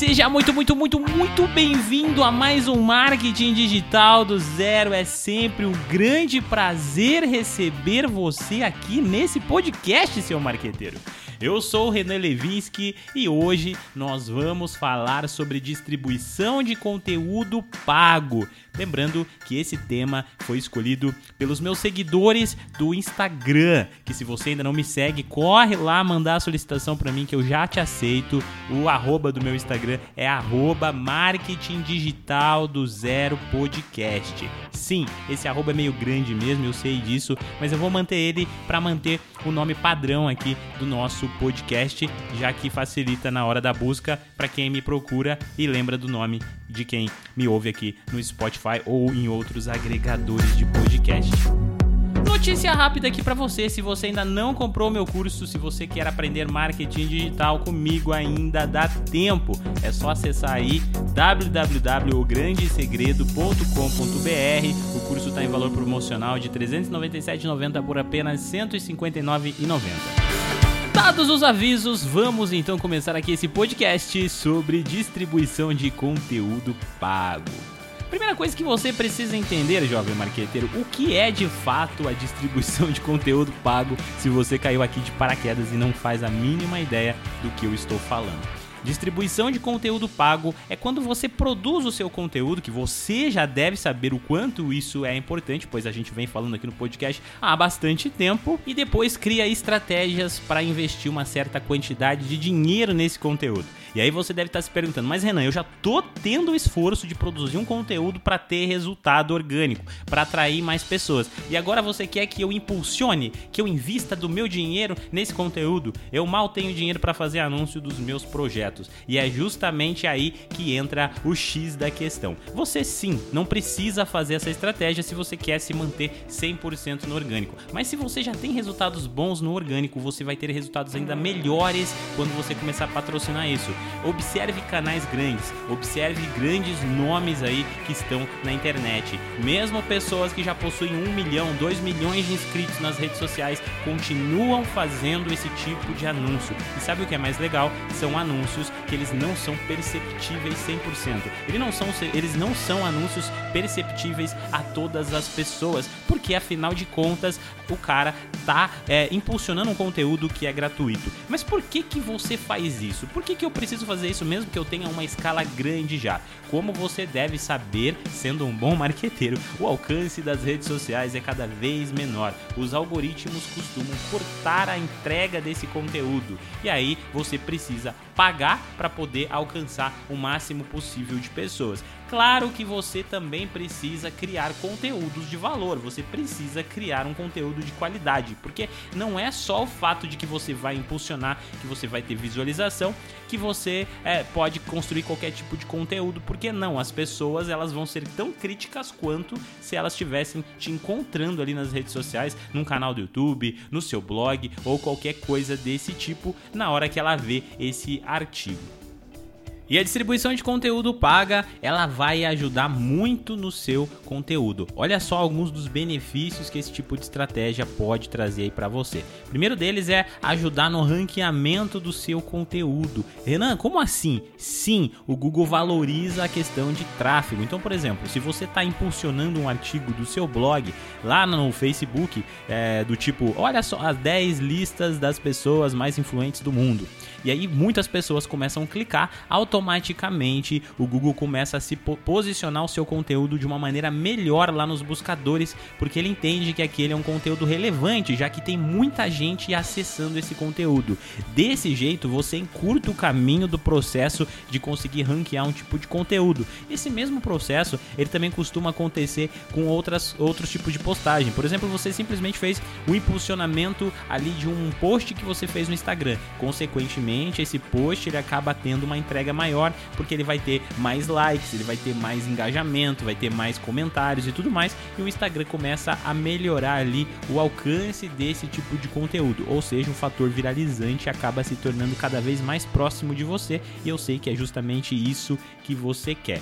Seja muito, muito, muito, muito bem-vindo a mais um Marketing Digital do Zero. É sempre um grande prazer receber você aqui nesse podcast, seu marqueteiro. Eu sou o Renan Levinsky e hoje nós vamos falar sobre distribuição de conteúdo pago. Lembrando que esse tema foi escolhido pelos meus seguidores do Instagram, que se você ainda não me segue, corre lá mandar a solicitação para mim que eu já te aceito. O arroba do meu Instagram é arroba marketing digital do zero podcast. Sim, esse arroba é meio grande mesmo, eu sei disso, mas eu vou manter ele para manter o nome padrão aqui do nosso podcast, já que facilita na hora da busca para quem me procura e lembra do nome de quem me ouve aqui no Spotify ou em outros agregadores de podcast. Notícia rápida aqui para você, se você ainda não comprou meu curso, se você quer aprender marketing digital comigo, ainda dá tempo. É só acessar aí www.grandesegredo.com.br. O curso está em valor promocional de R$ 397,90 por apenas R$ 159,90. Dados os avisos, vamos então começar aqui esse podcast sobre distribuição de conteúdo pago. Primeira coisa que você precisa entender, jovem marqueteiro, o que é de fato a distribuição de conteúdo pago se você caiu aqui de paraquedas e não faz a mínima ideia do que eu estou falando. Distribuição de conteúdo pago é quando você produz o seu conteúdo, que você já deve saber o quanto isso é importante, pois a gente vem falando aqui no podcast há bastante tempo, e depois cria estratégias para investir uma certa quantidade de dinheiro nesse conteúdo. E aí você deve estar se perguntando, mas Renan, eu já tô tendo o esforço de produzir um conteúdo para ter resultado orgânico, para atrair mais pessoas. E agora você quer que eu impulsione, que eu invista do meu dinheiro nesse conteúdo? Eu mal tenho dinheiro para fazer anúncio dos meus projetos. E é justamente aí que entra o X da questão. Você sim, não precisa fazer essa estratégia se você quer se manter 100% no orgânico. Mas se você já tem resultados bons no orgânico, você vai ter resultados ainda melhores quando você começar a patrocinar isso. Observe canais grandes, observe grandes nomes aí que estão na internet. Mesmo pessoas que já possuem um milhão, dois milhões de inscritos nas redes sociais continuam fazendo esse tipo de anúncio. E sabe o que é mais legal? São anúncios que eles não são perceptíveis 100%. Eles não são, eles não são anúncios perceptíveis a todas as pessoas, porque afinal de contas o cara tá é, impulsionando um conteúdo que é gratuito. Mas por que que você faz isso? Por que que eu preciso fazer isso mesmo que eu tenha uma escala grande já? Como você deve saber, sendo um bom marqueteiro, o alcance das redes sociais é cada vez menor. Os algoritmos costumam cortar a entrega desse conteúdo e aí você precisa pagar para poder alcançar o máximo possível de pessoas. Claro que você também precisa criar conteúdos de valor, você precisa criar um conteúdo de qualidade, porque não é só o fato de que você vai impulsionar, que você vai ter visualização, que você é, pode construir qualquer tipo de conteúdo, porque não, as pessoas elas vão ser tão críticas quanto se elas estivessem te encontrando ali nas redes sociais, num canal do YouTube, no seu blog ou qualquer coisa desse tipo, na hora que ela vê esse artigo. E a distribuição de conteúdo paga, ela vai ajudar muito no seu conteúdo. Olha só alguns dos benefícios que esse tipo de estratégia pode trazer aí para você. Primeiro deles é ajudar no ranqueamento do seu conteúdo. Renan, como assim? Sim, o Google valoriza a questão de tráfego. Então, por exemplo, se você está impulsionando um artigo do seu blog lá no Facebook, é, do tipo, olha só as 10 listas das pessoas mais influentes do mundo. E aí muitas pessoas começam a clicar, automaticamente o Google começa a se posicionar o seu conteúdo de uma maneira melhor lá nos buscadores, porque ele entende que aquele é um conteúdo relevante, já que tem muita gente acessando esse conteúdo. Desse jeito, você encurta o caminho do processo de conseguir ranquear um tipo de conteúdo. Esse mesmo processo, ele também costuma acontecer com outras, outros tipos de postagem. Por exemplo, você simplesmente fez o impulsionamento ali de um post que você fez no Instagram. Consequentemente, esse post ele acaba tendo uma entrega maior, porque ele vai ter mais likes, ele vai ter mais engajamento, vai ter mais comentários e tudo mais, e o Instagram começa a melhorar ali o alcance desse tipo de conteúdo, ou seja, o fator viralizante acaba se tornando cada vez mais próximo de você, e eu sei que é justamente isso que você quer.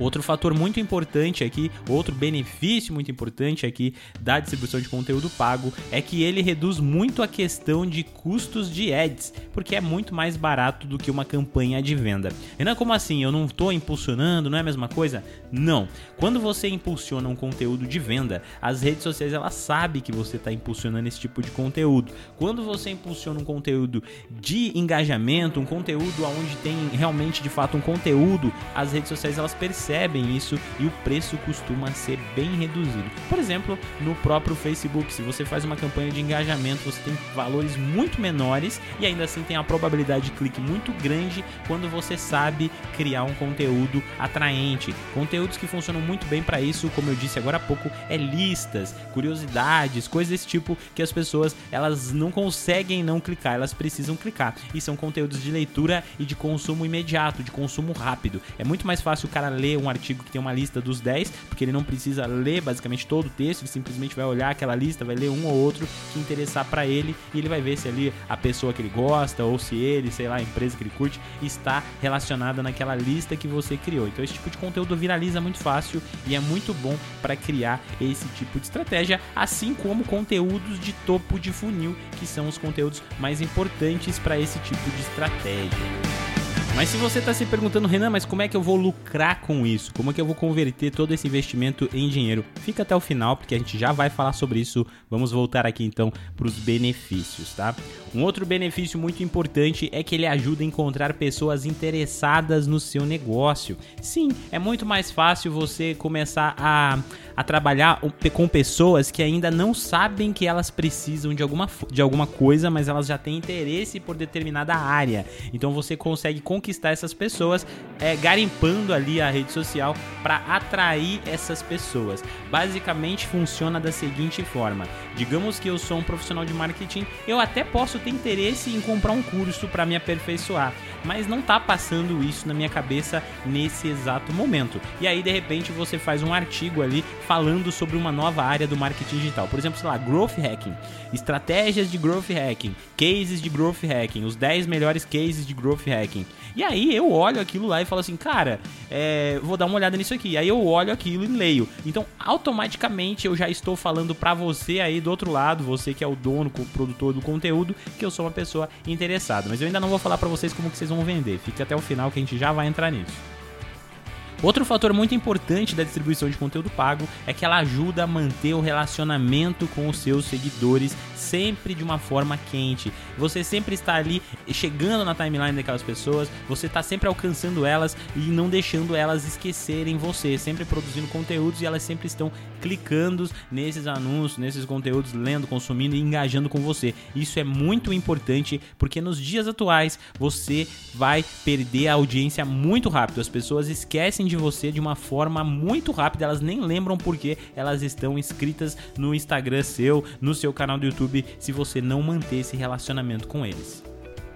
Outro fator muito importante aqui, outro benefício muito importante aqui da distribuição de conteúdo pago é que ele reduz muito a questão de custos de ads, porque é muito mais barato do que uma campanha de venda. Renan, como assim? Eu não estou impulsionando, não é a mesma coisa? Não. Quando você impulsiona um conteúdo de venda, as redes sociais elas sabem que você está impulsionando esse tipo de conteúdo. Quando você impulsiona um conteúdo de engajamento, um conteúdo onde tem realmente de fato um conteúdo, as redes sociais elas percebem isso e o preço costuma ser bem reduzido. Por exemplo, no próprio Facebook, se você faz uma campanha de engajamento, você tem valores muito menores e ainda assim tem a probabilidade de clique muito grande quando você sabe criar um conteúdo atraente. Conteúdos que funcionam muito bem para isso, como eu disse agora há pouco, é listas, curiosidades, coisas desse tipo que as pessoas elas não conseguem não clicar, elas precisam clicar. E são conteúdos de leitura e de consumo imediato, de consumo rápido. É muito mais fácil o cara ler um artigo que tem uma lista dos 10, porque ele não precisa ler basicamente todo o texto, ele simplesmente vai olhar aquela lista, vai ler um ou outro que interessar para ele e ele vai ver se ali a pessoa que ele gosta ou se ele, sei lá, a empresa que ele curte está relacionada naquela lista que você criou. Então esse tipo de conteúdo viraliza muito fácil e é muito bom para criar esse tipo de estratégia, assim como conteúdos de topo de funil, que são os conteúdos mais importantes para esse tipo de estratégia. Mas se você está se perguntando, Renan, mas como é que eu vou lucrar com isso? Como é que eu vou converter todo esse investimento em dinheiro? Fica até o final, porque a gente já vai falar sobre isso. Vamos voltar aqui então para os benefícios, tá? Um outro benefício muito importante é que ele ajuda a encontrar pessoas interessadas no seu negócio. Sim, é muito mais fácil você começar a, a trabalhar com pessoas que ainda não sabem que elas precisam de alguma, de alguma coisa, mas elas já têm interesse por determinada área. Então você consegue conquistar essas pessoas é, garimpando ali a rede social para atrair essas pessoas. Basicamente funciona da seguinte forma: digamos que eu sou um profissional de marketing, eu até posso ter interesse em comprar um curso para me aperfeiçoar, mas não tá passando isso na minha cabeça nesse exato momento. E aí de repente você faz um artigo ali falando sobre uma nova área do marketing digital. Por exemplo, sei lá, growth hacking, estratégias de growth hacking, cases de growth hacking, os 10 melhores cases de growth hacking. E aí eu olho aquilo lá e falo assim, cara, é, vou dar uma olhada nisso aqui. Aí eu olho aquilo e leio. Então, automaticamente eu já estou falando para você aí do outro lado, você que é o dono, o produtor do conteúdo, que eu sou uma pessoa interessada. Mas eu ainda não vou falar para vocês como que vocês vão vender. Fique até o final que a gente já vai entrar nisso. Outro fator muito importante da distribuição de conteúdo pago é que ela ajuda a manter o relacionamento com os seus seguidores sempre de uma forma quente. Você sempre está ali chegando na timeline daquelas pessoas, você está sempre alcançando elas e não deixando elas esquecerem você, sempre produzindo conteúdos e elas sempre estão clicando nesses anúncios, nesses conteúdos, lendo, consumindo e engajando com você. Isso é muito importante porque nos dias atuais você vai perder a audiência muito rápido. As pessoas esquecem de você de uma forma muito rápida, elas nem lembram porque elas estão inscritas no Instagram seu, no seu canal do YouTube, se você não manter esse relacionamento com eles.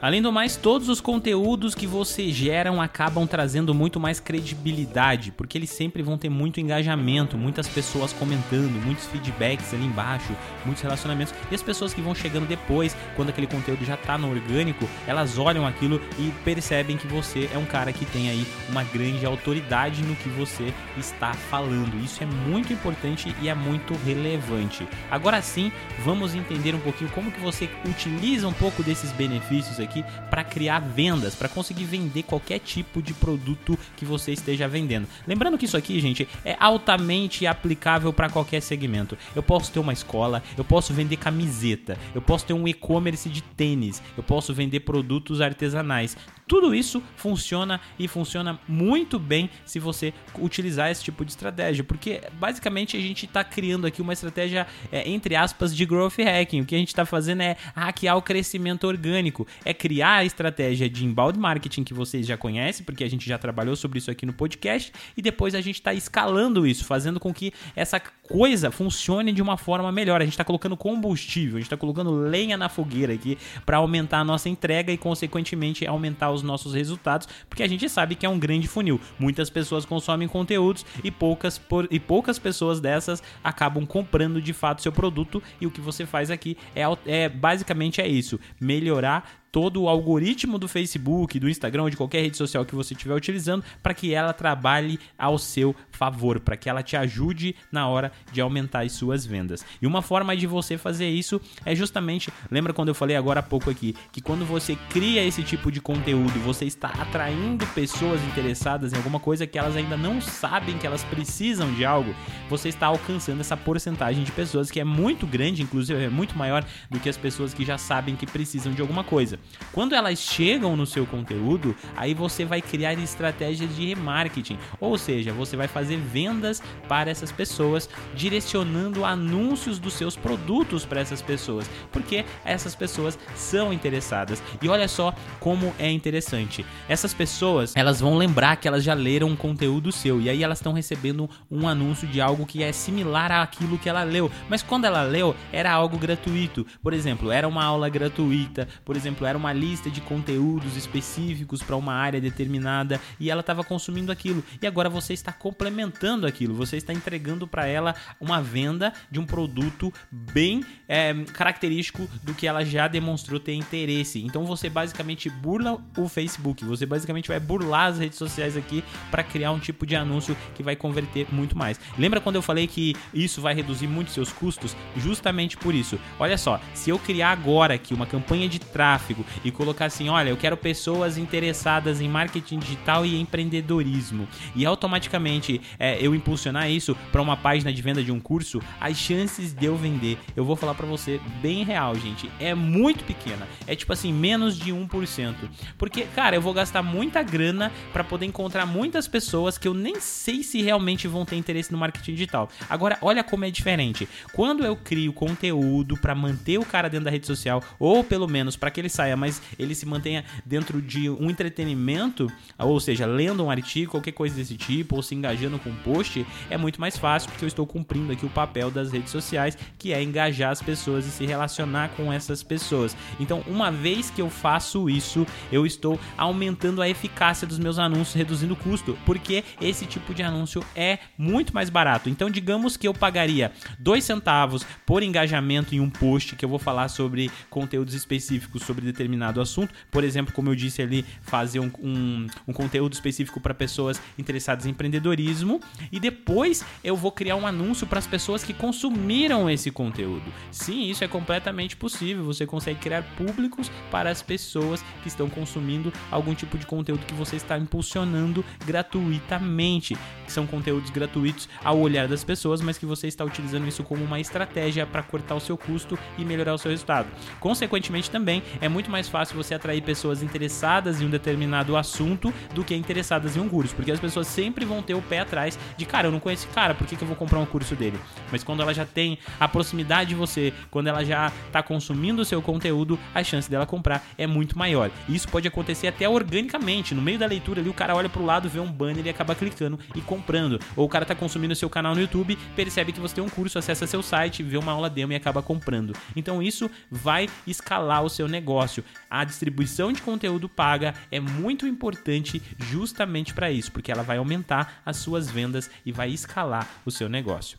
Além do mais, todos os conteúdos que você geram acabam trazendo muito mais credibilidade, porque eles sempre vão ter muito engajamento, muitas pessoas comentando, muitos feedbacks ali embaixo, muitos relacionamentos. E as pessoas que vão chegando depois, quando aquele conteúdo já está no orgânico, elas olham aquilo e percebem que você é um cara que tem aí uma grande autoridade no que você está falando. Isso é muito importante e é muito relevante. Agora sim, vamos entender um pouquinho como que você utiliza um pouco desses benefícios aqui aqui para criar vendas, para conseguir vender qualquer tipo de produto que você esteja vendendo. Lembrando que isso aqui, gente, é altamente aplicável para qualquer segmento. Eu posso ter uma escola, eu posso vender camiseta, eu posso ter um e-commerce de tênis, eu posso vender produtos artesanais. Tudo isso funciona e funciona muito bem se você utilizar esse tipo de estratégia, porque basicamente a gente está criando aqui uma estratégia é, entre aspas de growth hacking. O que a gente está fazendo é hackear o crescimento orgânico, é criar a estratégia de inbound marketing que vocês já conhecem, porque a gente já trabalhou sobre isso aqui no podcast, e depois a gente está escalando isso, fazendo com que essa coisa funcione de uma forma melhor. A gente está colocando combustível, a gente está colocando lenha na fogueira aqui para aumentar a nossa entrega e, consequentemente, aumentar os nossos resultados, porque a gente sabe que é um grande funil. Muitas pessoas consomem conteúdos e poucas, por, e poucas pessoas dessas acabam comprando de fato seu produto. E o que você faz aqui é, é basicamente é isso: melhorar todo o algoritmo do Facebook, do Instagram, de qualquer rede social que você estiver utilizando, para que ela trabalhe ao seu favor, para que ela te ajude na hora de aumentar as suas vendas. E uma forma de você fazer isso é justamente, lembra quando eu falei agora há pouco aqui, que quando você cria esse tipo de conteúdo, você está atraindo pessoas interessadas em alguma coisa que elas ainda não sabem que elas precisam de algo, você está alcançando essa porcentagem de pessoas que é muito grande, inclusive é muito maior do que as pessoas que já sabem que precisam de alguma coisa. Quando elas chegam no seu conteúdo, aí você vai criar estratégias de remarketing, ou seja, você vai fazer vendas para essas pessoas, direcionando anúncios dos seus produtos para essas pessoas, porque essas pessoas são interessadas. E olha só como é interessante. Essas pessoas, elas vão lembrar que elas já leram um conteúdo seu e aí elas estão recebendo um anúncio de algo que é similar àquilo que ela leu, mas quando ela leu era algo gratuito. Por exemplo, era uma aula gratuita, por exemplo, era uma lista de conteúdos específicos para uma área determinada e ela estava consumindo aquilo. E agora você está complementando aquilo, você está entregando para ela uma venda de um produto bem é, característico do que ela já demonstrou ter interesse. Então você basicamente burla o Facebook, você basicamente vai burlar as redes sociais aqui para criar um tipo de anúncio que vai converter muito mais. Lembra quando eu falei que isso vai reduzir muito seus custos? Justamente por isso. Olha só, se eu criar agora aqui uma campanha de tráfego e colocar assim, olha, eu quero pessoas interessadas em marketing digital e empreendedorismo, e automaticamente é, eu impulsionar isso para uma página de venda de um curso, as chances de eu vender, eu vou falar para você bem real, gente, é muito pequena. É tipo assim, menos de 1%. Porque, cara, eu vou gastar muita grana para poder encontrar muitas pessoas que eu nem sei se realmente vão ter interesse no marketing digital. Agora, olha como é diferente. Quando eu crio conteúdo para manter o cara dentro da rede social, ou pelo menos para que ele saia, mas ele se mantenha dentro de um entretenimento, ou seja, lendo um artigo, qualquer coisa desse tipo, ou se engajando com um post, é muito mais fácil porque eu estou cumprindo aqui o papel das redes sociais, que é engajar as pessoas e se relacionar com essas pessoas. Então, uma vez que eu faço isso, eu estou aumentando a eficácia dos meus anúncios, reduzindo o custo, porque esse tipo de anúncio é muito mais barato. Então, digamos que eu pagaria dois centavos por engajamento em um post que eu vou falar sobre conteúdos específicos sobre determinado assunto. Por exemplo, como eu disse ali, fazer um, um, um conteúdo específico para pessoas interessadas em empreendedorismo. E depois eu vou criar um anúncio para as pessoas que consumiram esse conteúdo. Sim, isso é completamente possível. Você consegue criar públicos para as pessoas que estão consumindo algum tipo de conteúdo que você está impulsionando gratuitamente. São conteúdos gratuitos ao olhar das pessoas, mas que você está utilizando isso como uma estratégia para cortar o seu custo e melhorar o seu resultado. Consequentemente, também é muito mais fácil você atrair pessoas interessadas em um determinado assunto do que interessadas em um curso, porque as pessoas sempre vão ter o pé atrás de cara, eu não conheço esse cara, por que, que eu vou comprar um curso dele? Mas quando ela já tem a proximidade de você, quando ela já está consumindo o seu conteúdo, a chance dela comprar é muito maior. E isso pode acontecer até organicamente, no meio da leitura ali, o cara olha pro lado, vê um banner e acaba clicando e comprando. Ou o cara está consumindo o seu canal no YouTube, percebe que você tem um curso, acessa seu site, vê uma aula demo e acaba comprando. Então isso vai escalar o seu negócio. A distribuição de conteúdo paga é muito importante justamente para isso, porque ela vai aumentar as suas vendas e vai escalar o seu negócio.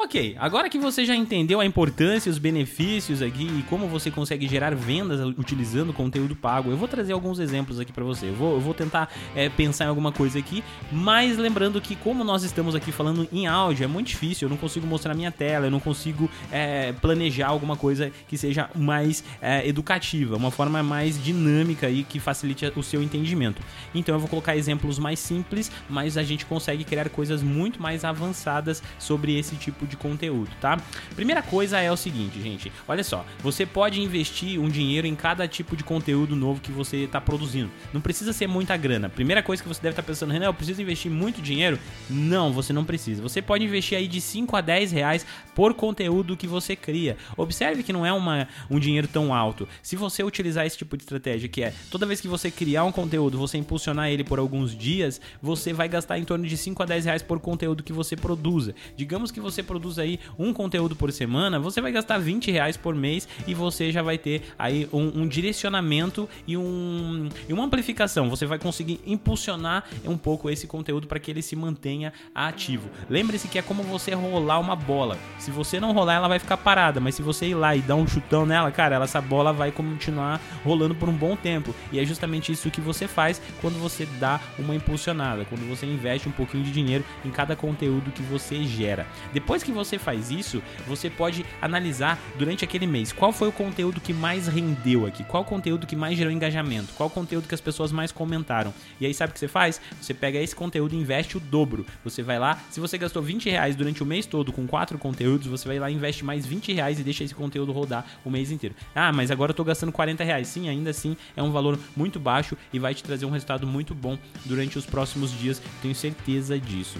Ok, agora que você já entendeu a importância, os benefícios aqui e como você consegue gerar vendas utilizando conteúdo pago, eu vou trazer alguns exemplos aqui para você. Eu vou, eu vou tentar é, pensar em alguma coisa aqui, mas lembrando que como nós estamos aqui falando em áudio, é muito difícil, eu não consigo mostrar minha tela, eu não consigo é, planejar alguma coisa que seja mais é, educativa, uma forma mais dinâmica e que facilite o seu entendimento. Então eu vou colocar exemplos mais simples, mas a gente consegue criar coisas muito mais avançadas sobre esse tipo de conteúdo, tá? Primeira coisa é o seguinte, gente. Olha só, você pode investir um dinheiro em cada tipo de conteúdo novo que você está produzindo. Não precisa ser muita grana. Primeira coisa que você deve estar tá pensando, Renan, eu preciso investir muito dinheiro? Não, você não precisa. Você pode investir aí de 5 a 10 reais por conteúdo que você cria. Observe que não é uma, um dinheiro tão alto. Se você utilizar esse tipo de estratégia, que é toda vez que você criar um conteúdo, você impulsionar ele por alguns dias, você vai gastar em torno de 5 a 10 reais por conteúdo que você produza. Digamos que você produza produz aí um conteúdo por semana, você vai gastar 20 reais por mês e você já vai ter aí um, um direcionamento e, um, e uma amplificação. Você vai conseguir impulsionar um pouco esse conteúdo para que ele se mantenha ativo. Lembre-se que é como você rolar uma bola. Se você não rolar, ela vai ficar parada, mas se você ir lá e dar um chutão nela, cara, ela, essa bola vai continuar rolando por um bom tempo. E é justamente isso que você faz quando você dá uma impulsionada, quando você investe um pouquinho de dinheiro em cada conteúdo que você gera. Depois que você faz isso, você pode analisar durante aquele mês qual foi o conteúdo que mais rendeu aqui, qual conteúdo que mais gerou engajamento, qual conteúdo que as pessoas mais comentaram. E aí sabe o que você faz? Você pega esse conteúdo e investe o dobro. Você vai lá, se você gastou 20 reais durante o mês todo com quatro conteúdos, você vai lá e investe mais 20 reais e deixa esse conteúdo rodar o mês inteiro. Ah, mas agora eu tô gastando 40 reais. Sim, ainda assim é um valor muito baixo e vai te trazer um resultado muito bom durante os próximos dias, tenho certeza disso.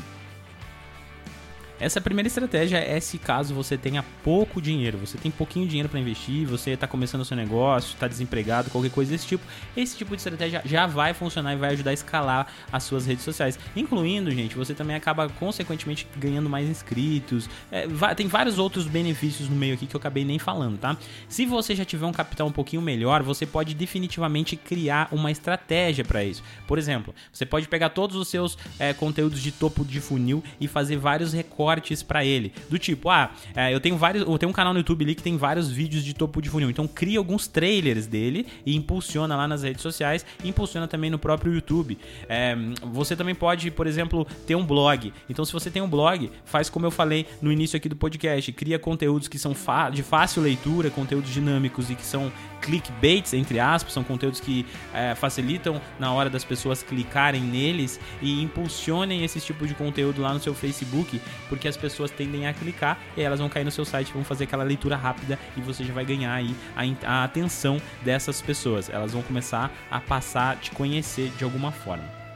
Essa primeira estratégia é se caso você tenha pouco dinheiro, você tem pouquinho dinheiro para investir, você está começando o seu negócio, está desempregado, qualquer coisa desse tipo. Esse tipo de estratégia já vai funcionar e vai ajudar a escalar as suas redes sociais. Incluindo, gente, você também acaba consequentemente ganhando mais inscritos. É, tem vários outros benefícios no meio aqui que eu acabei nem falando, tá? Se você já tiver um capital um pouquinho melhor, você pode definitivamente criar uma estratégia para isso. Por exemplo, você pode pegar todos os seus é, conteúdos de topo de funil e fazer vários recortes cortes para ele. Do tipo, ah, é, eu tenho vários. Eu tenho um canal no YouTube ali que tem vários vídeos de topo de funil. Então cria alguns trailers dele e impulsiona lá nas redes sociais e impulsiona também no próprio YouTube. É, você também pode, por exemplo, ter um blog. Então, se você tem um blog, faz como eu falei no início aqui do podcast, cria conteúdos que são de fácil leitura, conteúdos dinâmicos e que são clickbaits, entre aspas, são conteúdos que é, facilitam na hora das pessoas clicarem neles e impulsionem esse tipo de conteúdo lá no seu Facebook, porque as pessoas tendem a clicar e elas vão cair no seu site, vão fazer aquela leitura rápida e você já vai ganhar aí a, a atenção dessas pessoas. Elas vão começar a passar te conhecer de alguma forma.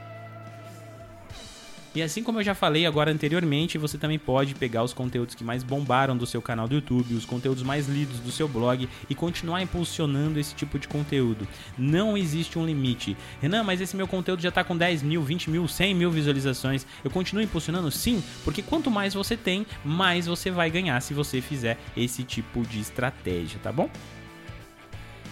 E assim como eu já falei agora anteriormente, você também pode pegar os conteúdos que mais bombaram do seu canal do YouTube, os conteúdos mais lidos do seu blog e continuar impulsionando esse tipo de conteúdo. Não existe um limite. Renan, mas esse meu conteúdo já está com 10 mil, 20 mil, 100 mil visualizações. Eu continuo impulsionando? Sim, porque quanto mais você tem, mais você vai ganhar se você fizer esse tipo de estratégia, tá bom?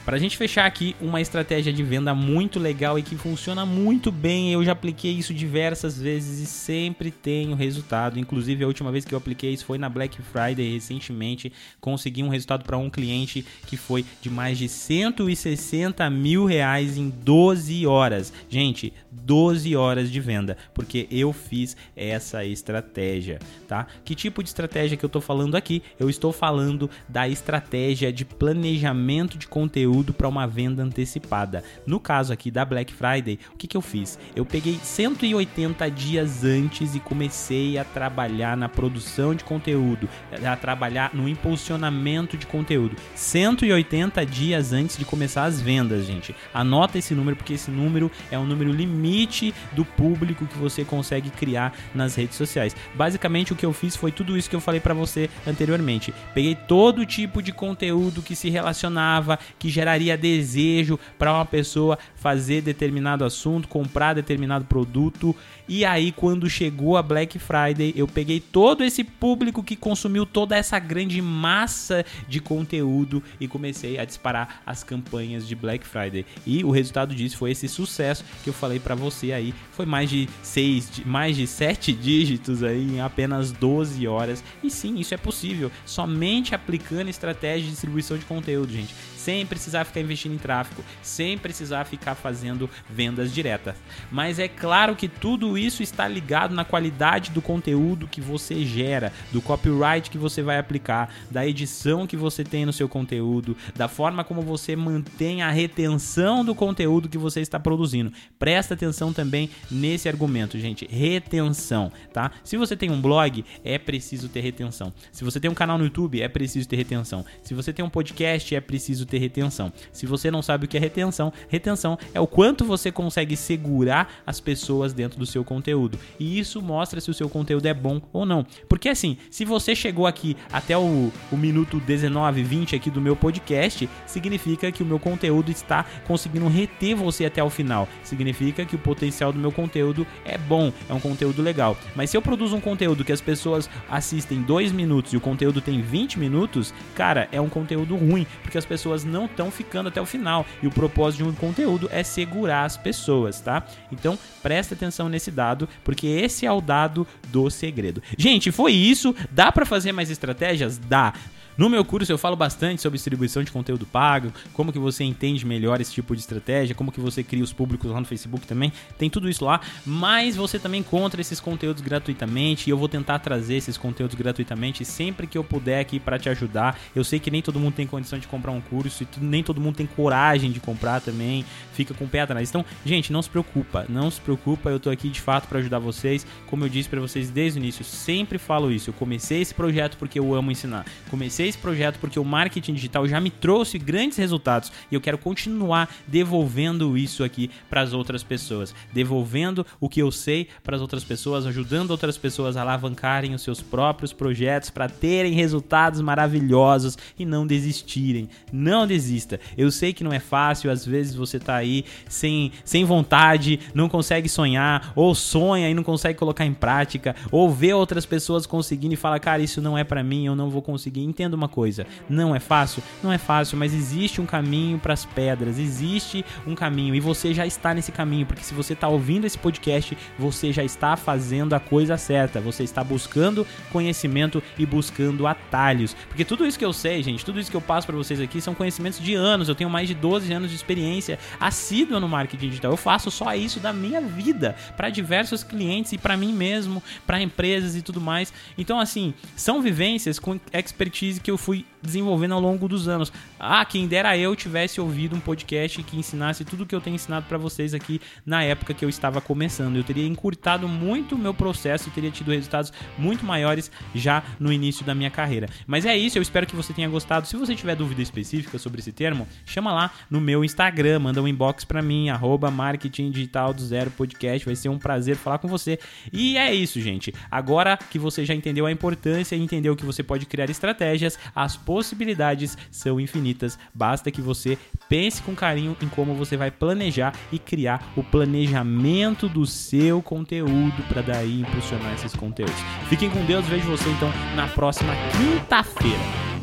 Para a gente fechar aqui, uma estratégia de venda muito legal e que funciona muito bem. Eu já apliquei isso diversas vezes e sempre tenho resultado. Inclusive, a última vez que eu apliquei isso foi na Black Friday recentemente. Consegui um resultado para um cliente que foi de mais de 160 mil reais em 12 horas. Gente, 12 horas de venda, porque eu fiz essa estratégia, tá? Que tipo de estratégia que eu estou falando aqui? Eu estou falando da estratégia de planejamento de conteúdo conteúdo para uma venda antecipada. No caso aqui da Black Friday, o que, que eu fiz? Eu peguei 180 dias antes e comecei a trabalhar na produção de conteúdo, a trabalhar no impulsionamento de conteúdo. 180 dias antes de começar as vendas, gente. Anota esse número porque esse número é o número limite do público que você consegue criar nas redes sociais. Basicamente o que eu fiz foi tudo isso que eu falei para você anteriormente. Peguei todo tipo de conteúdo que se relacionava, que já geraria desejo para uma pessoa fazer determinado assunto, comprar determinado produto. E aí, quando chegou a Black Friday, eu peguei todo esse público que consumiu toda essa grande massa de conteúdo e comecei a disparar as campanhas de Black Friday. E o resultado disso foi esse sucesso que eu falei para você aí. Foi mais de seis, mais de sete dígitos aí em apenas 12 horas. E sim, isso é possível, somente aplicando estratégia de distribuição de conteúdo, gente sem precisar ficar investindo em tráfego, sem precisar ficar fazendo vendas diretas. Mas é claro que tudo isso está ligado na qualidade do conteúdo que você gera, do copyright que você vai aplicar, da edição que você tem no seu conteúdo, da forma como você mantém a retenção do conteúdo que você está produzindo. Presta atenção também nesse argumento, gente, retenção, tá? Se você tem um blog, é preciso ter retenção. Se você tem um canal no YouTube, é preciso ter retenção. Se você tem um podcast, é preciso ter retenção. Se você não sabe o que é retenção, retenção é o quanto você consegue segurar as pessoas dentro do seu conteúdo. E isso mostra se o seu conteúdo é bom ou não. Porque assim, se você chegou aqui até o, o minuto 19, 20 aqui do meu podcast, significa que o meu conteúdo está conseguindo reter você até o final. Significa que o potencial do meu conteúdo é bom, é um conteúdo legal. Mas se eu produzo um conteúdo que as pessoas assistem 2 minutos e o conteúdo tem 20 minutos, cara, é um conteúdo ruim, porque as pessoas não estão ficando até o final. E o propósito de um conteúdo é segurar as pessoas, tá? Então, presta atenção nesse dado, porque esse é o dado do segredo. Gente, foi isso. Dá para fazer mais estratégias? Dá. No meu curso eu falo bastante sobre distribuição de conteúdo pago, como que você entende melhor esse tipo de estratégia, como que você cria os públicos lá no Facebook também. Tem tudo isso lá, mas você também encontra esses conteúdos gratuitamente e eu vou tentar trazer esses conteúdos gratuitamente sempre que eu puder aqui para te ajudar. Eu sei que nem todo mundo tem condição de comprar um curso e nem todo mundo tem coragem de comprar também, fica com o pé atrás. Então, gente, não se preocupa, não se preocupa, eu tô aqui de fato para ajudar vocês. Como eu disse para vocês desde o início, sempre falo isso. Eu comecei esse projeto porque eu amo ensinar. Comecei esse projeto porque o marketing digital já me trouxe grandes resultados e eu quero continuar devolvendo isso aqui para as outras pessoas, devolvendo o que eu sei para as outras pessoas, ajudando outras pessoas a alavancarem os seus próprios projetos para terem resultados maravilhosos e não desistirem. Não desista. Eu sei que não é fácil, às vezes você tá aí sem, sem vontade, não consegue sonhar, ou sonha e não consegue colocar em prática, ou vê outras pessoas conseguindo e fala, cara, isso não é para mim, eu não vou conseguir. Entenda uma coisa. Não é fácil? Não é fácil, mas existe um caminho para as pedras, existe um caminho e você já está nesse caminho, porque se você está ouvindo esse podcast, você já está fazendo a coisa certa, você está buscando conhecimento e buscando atalhos. Porque tudo isso que eu sei, gente, tudo isso que eu passo para vocês aqui são conhecimentos de anos. Eu tenho mais de 12 anos de experiência assídua no marketing digital. Eu faço só isso da minha vida para diversos clientes e para mim mesmo, para empresas e tudo mais. Então, assim, são vivências com expertise que eu fui desenvolvendo ao longo dos anos. Ah, quem dera eu tivesse ouvido um podcast que ensinasse tudo que eu tenho ensinado para vocês aqui na época que eu estava começando. Eu teria encurtado muito o meu processo e teria tido resultados muito maiores já no início da minha carreira. Mas é isso, eu espero que você tenha gostado. Se você tiver dúvida específica sobre esse termo, chama lá no meu Instagram, manda um inbox para mim, arroba marketing digital do zero podcast. Vai ser um prazer falar com você. E é isso, gente. Agora que você já entendeu a importância e entendeu que você pode criar estratégias, as possibilidades são infinitas. Basta que você pense com carinho em como você vai planejar e criar o planejamento do seu conteúdo para daí impulsionar esses conteúdos. Fiquem com Deus, vejo você então na próxima quinta-feira.